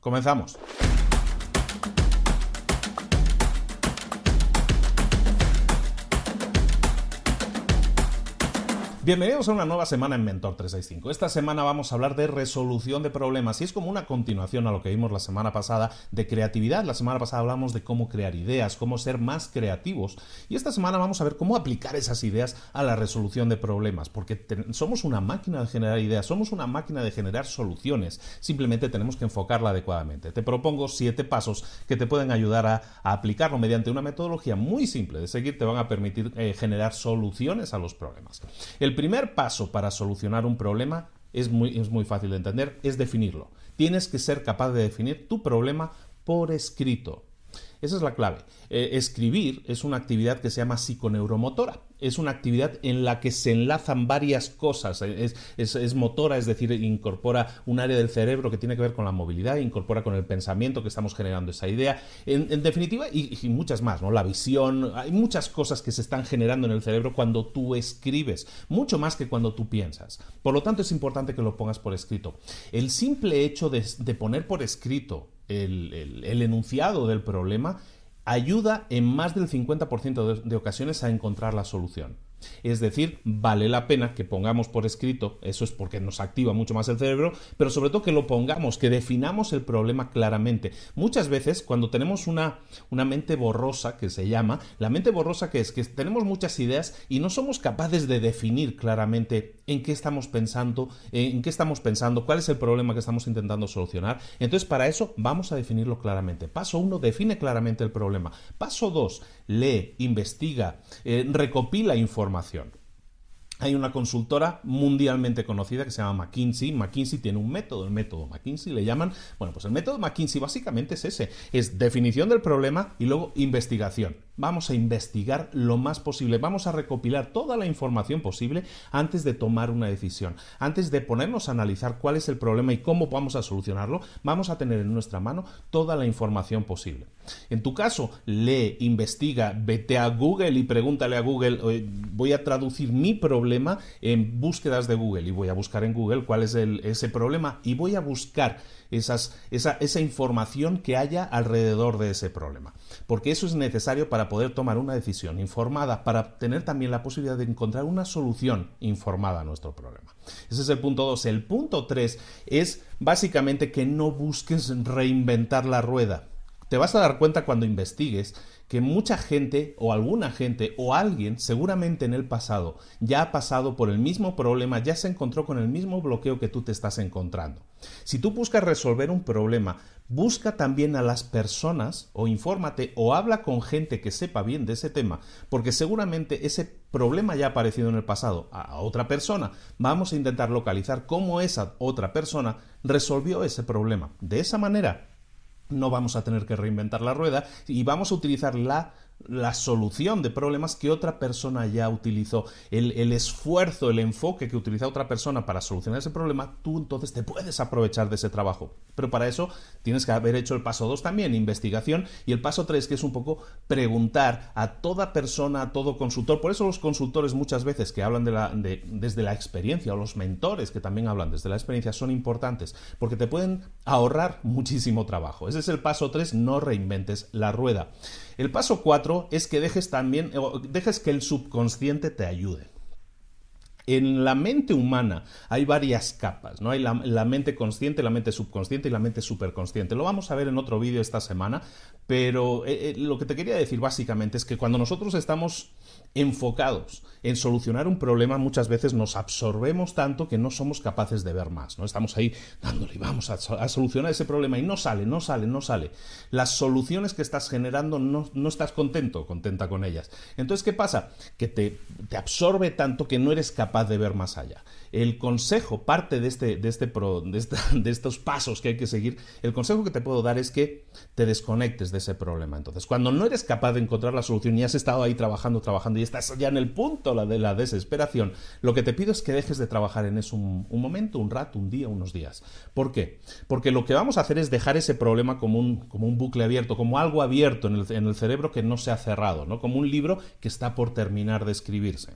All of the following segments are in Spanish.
Comenzamos. Bienvenidos a una nueva semana en Mentor 365. Esta semana vamos a hablar de resolución de problemas y es como una continuación a lo que vimos la semana pasada de creatividad. La semana pasada hablamos de cómo crear ideas, cómo ser más creativos y esta semana vamos a ver cómo aplicar esas ideas a la resolución de problemas, porque somos una máquina de generar ideas, somos una máquina de generar soluciones, simplemente tenemos que enfocarla adecuadamente. Te propongo siete pasos que te pueden ayudar a, aplicarlo mediante una metodología muy simple de seguir, te van a permitir eh, generar soluciones a los problemas. Primer paso para solucionar un problema es muy, es muy fácil de entender, es definirlo. Tienes que ser capaz de definir tu problema por escrito. Esa es la clave. Eh, escribir es una actividad que se llama psiconeuromotora. Es una actividad en la que se enlazan varias cosas. Es, motora, es decir, incorpora un área del cerebro que tiene que ver con la movilidad, incorpora con el pensamiento que estamos generando esa idea. En, definitiva, y, y, muchas más, ¿no? La visión, hay muchas cosas que se están generando en el cerebro cuando tú escribes, mucho más que cuando tú piensas. Por lo tanto, es importante que lo pongas por escrito. El simple hecho de, poner por escrito el enunciado del problema ayuda en más del 50% de, ocasiones a encontrar la solución. Es decir, vale la pena que pongamos por escrito, eso es porque nos activa mucho más el cerebro, pero sobre todo que lo pongamos, que definamos el problema claramente. Muchas veces cuando tenemos una, una mente borrosa, que se llama, la mente borrosa que es que tenemos muchas ideas y no somos capaces de definir claramente en qué estamos pensando, en qué estamos pensando, cuál es el problema que estamos intentando solucionar. Entonces, para eso vamos a definirlo claramente. Paso 1, define claramente el problema. Paso 2, lee, investiga, eh, recopila información. Hay una consultora mundialmente conocida que se llama McKinsey. McKinsey tiene un método, el método McKinsey le llaman, bueno, pues el método McKinsey básicamente es ese, es definición del problema y luego investigación. Vamos a investigar lo más posible, vamos a recopilar toda la información posible antes de tomar una decisión, antes de ponernos a analizar cuál es el problema y cómo vamos a solucionarlo, vamos a tener en nuestra mano toda la información posible. En tu caso, lee, investiga, vete a Google y pregúntale a Google, voy a traducir mi problema en búsquedas de Google y voy a buscar en Google cuál es ese problema y voy a buscar esa, esa información que haya alrededor de ese problema. Porque eso es necesario para poder tomar una decisión informada, para tener también la posibilidad de encontrar una solución informada a nuestro problema. Ese es el punto 2. El punto 3 es básicamente que no busques reinventar la rueda. Te vas a dar cuenta cuando investigues que mucha gente o alguna gente o alguien seguramente en el pasado ya ha pasado por el mismo problema, ya se encontró con el mismo bloqueo que tú te estás encontrando. Si tú buscas resolver un problema, busca también a las personas o infórmate o habla con gente que sepa bien de ese tema, porque seguramente ese problema ya ha aparecido en el pasado a otra persona. Vamos a intentar localizar cómo esa otra persona resolvió ese problema. De esa manera no vamos a tener que reinventar la rueda y vamos a utilizar la la solución de problemas que otra persona ya utilizó. El, el, esfuerzo, el enfoque que utiliza otra persona para solucionar ese problema, tú entonces te puedes aprovechar de ese trabajo. Pero para eso tienes que haber hecho el paso 2 también, investigación, y el paso 3, que es un poco preguntar a toda persona, a todo consultor. Por eso los consultores muchas veces que hablan de la, de, desde la experiencia, o los mentores que también hablan desde la experiencia, son importantes, porque te pueden ahorrar muchísimo trabajo. Ese es el paso 3, no reinventes la rueda. El paso 4 es que dejes también, dejes que el subconsciente te ayude. En la mente humana hay varias capas, ¿no? Hay la, mente consciente, la mente subconsciente y la mente superconsciente. Lo vamos a ver en otro vídeo esta semana, pero eh, eh, lo que te quería decir básicamente es que cuando nosotros estamos enfocados en solucionar un problema, muchas veces nos absorbemos tanto que no somos capaces de ver más, ¿no? Estamos ahí dándole, vamos a, solucionar ese problema y no sale, no sale, no sale. Las soluciones que estás generando no, no estás contento, contenta con ellas. Entonces, ¿qué pasa? Que te, te, absorbe tanto que no eres capaz de ver más allá. El consejo, parte de, este, de, este de estos pasos que hay que seguir, el consejo que te puedo dar es que te desconectes de ese problema. Entonces, cuando no eres capaz de encontrar la solución y has estado ahí trabajando, trabajando y estás ya en el punto la de la desesperación, lo que te pido es que dejes de trabajar en eso un, momento, un rato, un día, unos días. ¿Por qué? Porque lo que vamos a hacer es dejar ese problema como un, como un bucle abierto, como algo abierto en el, en el cerebro que no se ha cerrado, ¿no? como un libro que está por terminar de escribirse.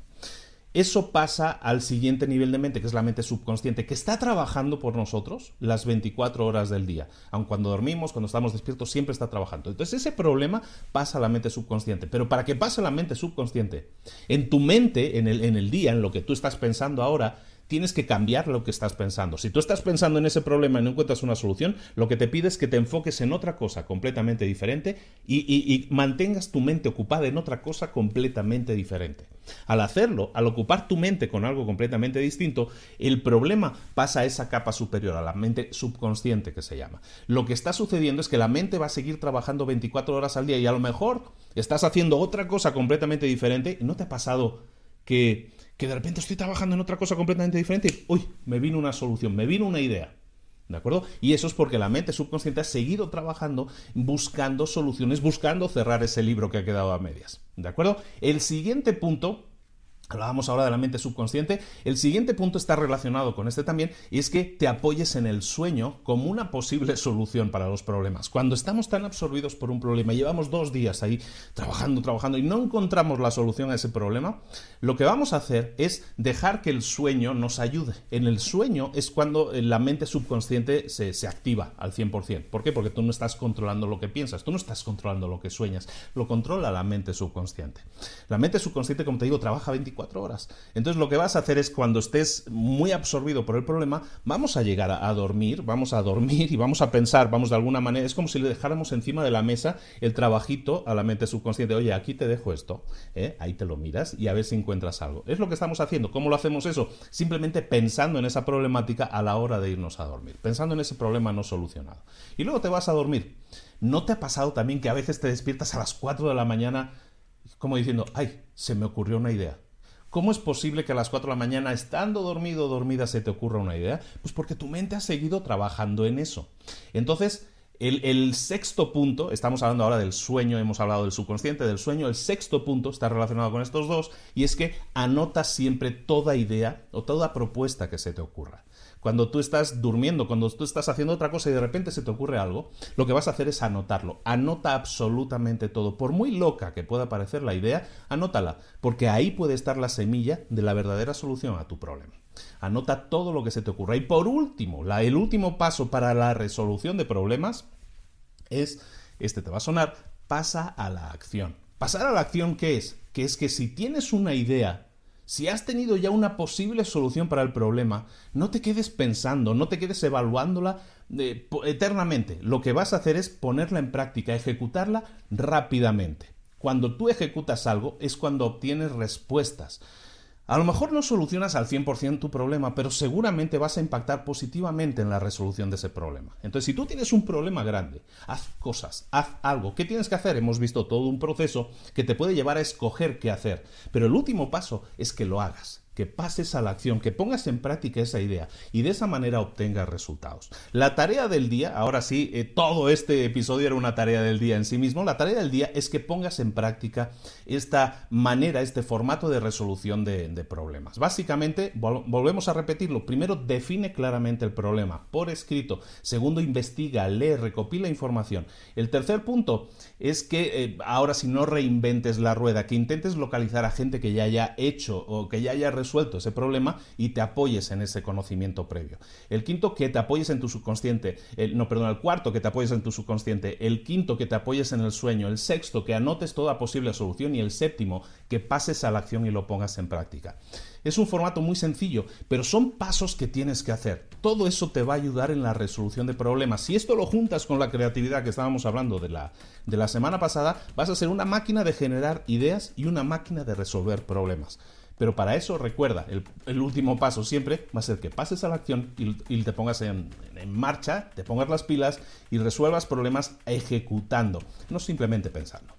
Eso pasa al siguiente nivel de mente, que es la mente subconsciente, que está trabajando por nosotros las 24 horas del día. Aun cuando dormimos, cuando estamos despiertos, siempre está trabajando. Entonces ese problema pasa a la mente subconsciente. Pero para que pase a la mente subconsciente, en tu mente, en el, en el día, en lo que tú estás pensando ahora, tienes que cambiar lo que estás pensando. Si tú estás pensando en ese problema y no encuentras una solución, lo que te pide es que te enfoques en otra cosa completamente diferente y, y, mantengas tu mente ocupada en otra cosa completamente diferente. Al hacerlo, al ocupar tu mente con algo completamente distinto, el problema pasa a esa capa superior, a la mente subconsciente que se llama. Lo que está sucediendo es que la mente va a seguir trabajando 24 horas al día y a lo mejor estás haciendo otra cosa completamente diferente y no te ha pasado que que de repente estoy trabajando en otra cosa completamente diferente y, uy, me vino una solución, me vino una idea. ¿De acuerdo? Y eso es porque la mente subconsciente ha seguido trabajando, buscando soluciones, buscando cerrar ese libro que ha quedado a medias. ¿De acuerdo? El siguiente punto Hablábamos ahora de la mente subconsciente. El siguiente punto está relacionado con este también y es que te apoyes en el sueño como una posible solución para los problemas. Cuando estamos tan absorbidos por un problema, llevamos dos días ahí trabajando, trabajando y no encontramos la solución a ese problema, lo que vamos a hacer es dejar que el sueño nos ayude. En el sueño es cuando la mente subconsciente se, se activa al 100%. ¿Por qué? Porque tú no estás controlando lo que piensas, tú no estás controlando lo que sueñas, lo controla la mente subconsciente. La mente subconsciente, como te digo, trabaja 24 horas. Entonces lo que vas a hacer es cuando estés muy absorbido por el problema, vamos a llegar a, dormir, vamos a dormir y vamos a pensar, vamos de alguna manera, es como si le dejáramos encima de la mesa el trabajito a la mente subconsciente, oye, aquí te dejo esto, ¿eh? ahí te lo miras y a ver si encuentras algo. Es lo que estamos haciendo. ¿Cómo lo hacemos eso? Simplemente pensando en esa problemática a la hora de irnos a dormir, pensando en ese problema no solucionado. Y luego te vas a dormir. ¿No te ha pasado también que a veces te despiertas a las 4 de la mañana como diciendo, ay, se me ocurrió una idea? ¿Cómo es posible que a las 4 de la mañana, estando dormido o dormida, se te ocurra una idea? Pues porque tu mente ha seguido trabajando en eso. Entonces, el, sexto punto, estamos hablando ahora del sueño, hemos hablado del subconsciente, del sueño, el sexto punto está relacionado con estos dos y es que anotas siempre toda idea o toda propuesta que se te ocurra. Cuando tú estás durmiendo, cuando tú estás haciendo otra cosa y de repente se te ocurre algo, lo que vas a hacer es anotarlo. Anota absolutamente todo. Por muy loca que pueda parecer la idea, anótala, porque ahí puede estar la semilla de la verdadera solución a tu problema. Anota todo lo que se te ocurra. Y por último, la, el último paso para la resolución de problemas es, este te va a sonar, pasa a la acción. Pasar a la acción, ¿qué es? Que es que si tienes una idea si has tenido ya una posible solución para el problema, no te quedes pensando, no te quedes evaluándola eh, eternamente. Lo que vas a hacer es ponerla en práctica, ejecutarla rápidamente. Cuando tú ejecutas algo es cuando obtienes respuestas. A lo mejor no solucionas al 100% tu problema, pero seguramente vas a impactar positivamente en la resolución de ese problema. Entonces, si tú tienes un problema grande, haz cosas, haz algo. ¿Qué tienes que hacer? Hemos visto todo un proceso que te puede llevar a escoger qué hacer. Pero el último paso es que lo hagas que pases a la acción, que pongas en práctica esa idea y de esa manera obtengas resultados. La tarea del día, ahora sí, eh, todo este episodio era una tarea del día en sí mismo, la tarea del día es que pongas en práctica esta manera, este formato de resolución de, problemas. Básicamente, volvemos a repetirlo, primero define claramente el problema por escrito, segundo investiga, lee, recopila información. El tercer punto es que eh, ahora si no reinventes la rueda, que intentes localizar a gente que ya haya hecho o que ya haya resuelto ese problema y te apoyes en ese conocimiento previo. El quinto, que te apoyes en tu subconsciente. El, no, perdón, el cuarto, que te apoyes en tu subconsciente. El quinto, que te apoyes en el sueño. El sexto, que anotes toda posible solución. Y el séptimo, que pases a la acción y lo pongas en práctica. Es un formato muy sencillo, pero son pasos que tienes que hacer. Todo eso te va a ayudar en la resolución de problemas. Si esto lo juntas con la creatividad que estábamos hablando de la, de la semana pasada, vas a ser una máquina de generar ideas y una máquina de resolver problemas. Pero para eso, recuerda, el, último paso siempre va a ser que pases a la acción y, te pongas en, en, marcha, te pongas las pilas y resuelvas problemas ejecutando, no simplemente pensando.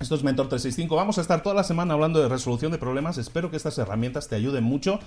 Esto es Mentor 365. Vamos a estar toda la semana hablando de resolución de problemas. Espero que estas herramientas te ayuden mucho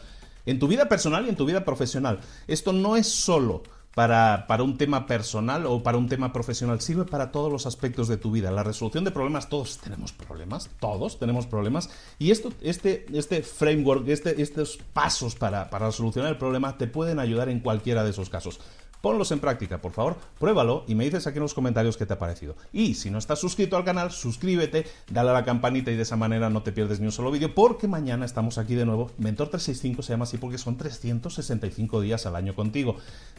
en tu vida personal y en tu vida profesional. Esto no es solo para, para, un tema personal o para un tema profesional, sirve para todos los aspectos de tu vida. La resolución de problemas, todos tenemos problemas, todos tenemos problemas. Y esto, este, este framework, este, estos pasos para, para solucionar el problema te pueden ayudar en cualquiera de esos casos. Ponlos en práctica, por favor, pruébalo y me dices aquí en los comentarios qué te ha parecido. Y si no estás suscrito al canal, suscríbete, dale a la campanita y de esa manera no te pierdes ni un solo vídeo, porque mañana estamos aquí de nuevo. Mentor 365 se llama así porque son 365 días al año contigo,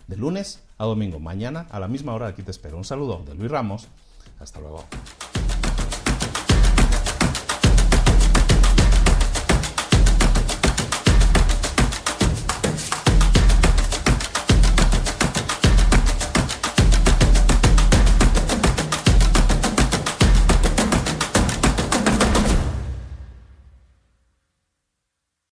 de lunes a domingo. Mañana a la misma hora aquí te espero. Un saludo de Luis Ramos. Hasta luego.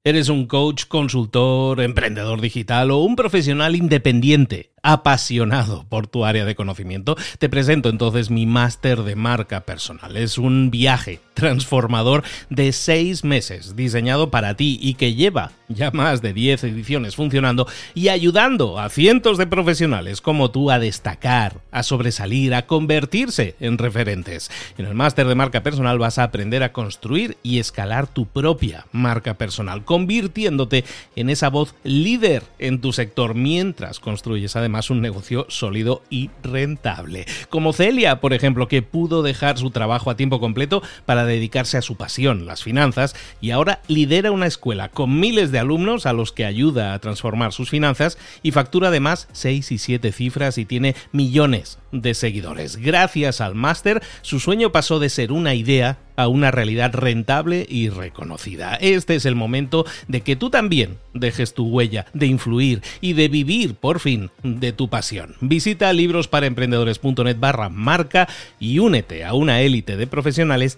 ¿Eres un coach, consultor, emprendedor digital o un profesional independiente? apasionado por tu área de conocimiento, te presento entonces mi máster de marca personal. Es un viaje transformador de seis meses diseñado para ti y que lleva ya más de 10 ediciones funcionando y ayudando a cientos de profesionales como tú a destacar, a sobresalir, a convertirse en referentes. En el máster de marca personal vas a aprender a construir y escalar tu propia marca personal, convirtiéndote en esa voz líder en tu sector mientras construyes además un negocio sólido y rentable. Como Celia, por ejemplo, que pudo dejar su trabajo a tiempo completo para dedicarse a su pasión, las finanzas, y ahora lidera una escuela con miles alumnos a los que ayuda a transformar sus finanzas y factura además 6 y 7 cifras y tiene millones de seguidores. Gracias al máster, su sueño pasó de ser una idea a una realidad rentable y reconocida. Este es el momento de que tú también dejes tu huella, de influir y de vivir por fin de tu pasión. Visita librosparaemprendedores.net barra marca y únete a una élite de profesionales